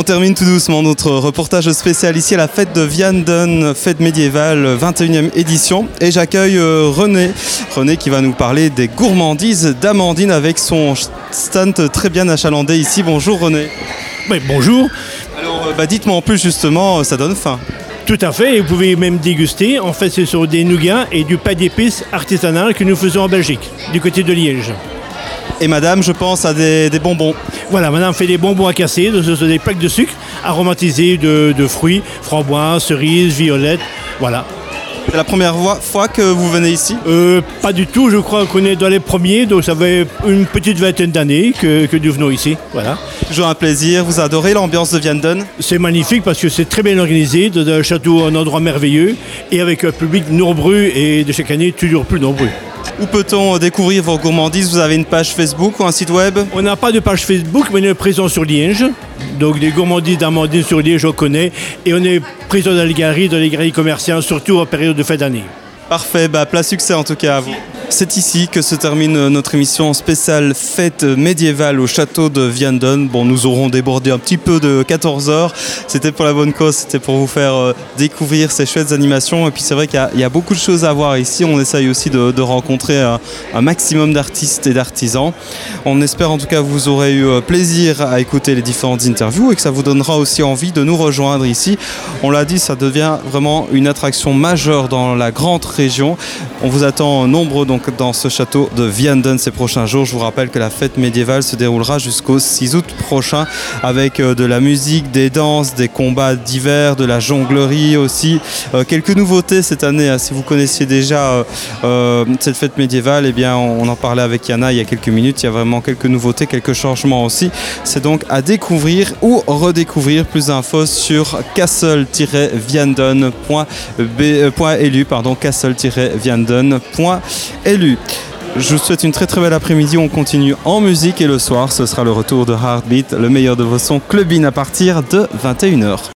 On termine tout doucement notre reportage spécial ici à la fête de Vianden, fête médiévale 21e édition. Et j'accueille euh, René. René qui va nous parler des gourmandises d'Amandine avec son stand très bien achalandé ici. Bonjour René. Bonjour. Alors bah, dites-moi en plus justement, ça donne faim. Tout à fait, et vous pouvez même déguster. En fait, ce sont des nougats et du pain d'épices artisanal que nous faisons en Belgique, du côté de Liège. Et madame, je pense à des, des bonbons. Voilà, madame fait des bonbons à casser, des plaques de sucre aromatisées de, de fruits, framboises, cerises, violettes, voilà. C'est la première fois- fois que vous venez ici? Euh, pas du tout, je crois qu'on est dans les premiers, donc ça fait une petite vingtaine d'années que, que nous venons ici, voilà. Toujours un plaisir. Vous adorez l'ambiance de Vianden C'est magnifique parce que c'est très bien organisé, dans un château, un endroit merveilleux, et avec un public nombreux et de chaque année toujours plus nombreux. Où peut-on découvrir vos gourmandises? Vous avez une page Facebook ou un site web? On n'a pas de page Facebook, mais on est présent sur Liège. Donc les gourmandises d'Amandine sur Liège, on connaît. Et on est présent dans les galeries, dans les galeries commerciales, surtout en période de fin d'année. Parfait, bah, plein succès en tout cas à vous. C'est ici que se termine notre émission spéciale fête médiévale au château de Vianden. Bon, nous aurons débordé un petit peu de 14 heures. C'était pour la bonne cause, c'était pour vous faire euh, découvrir ces chouettes animations. Et puis c'est vrai qu'il y a- beaucoup de choses à voir ici. On essaye aussi de, de rencontrer un, un maximum d'artistes et d'artisans. On espère en tout cas que vous aurez eu euh, plaisir à écouter les différentes interviews et que ça vous donnera aussi envie de nous rejoindre ici. On l'a dit, ça devient vraiment une attraction majeure dans la grande région. On vous attend nombreux donc dans ce château de Vianden ces prochains jours. Je vous rappelle que la fête médiévale se déroulera jusqu'au 6 août prochain avec euh, de la musique, des danses, des combats divers, de la jonglerie aussi. Euh, quelques nouveautés cette année. hein. Si vous connaissiez déjà euh, cette fête médiévale, eh bien on, en parlait avec Yana il y a quelques minutes. Il y a vraiment quelques nouveautés, quelques changements aussi. C'est donc à découvrir ou redécouvrir. Plus d'infos sur castle-vianden.lu, castle-vianden.lu. Je vous souhaite une très très belle après-midi. On continue en musique et le soir, ce sera le retour de Heartbeat, le meilleur de vos sons clubbing à partir de 21h.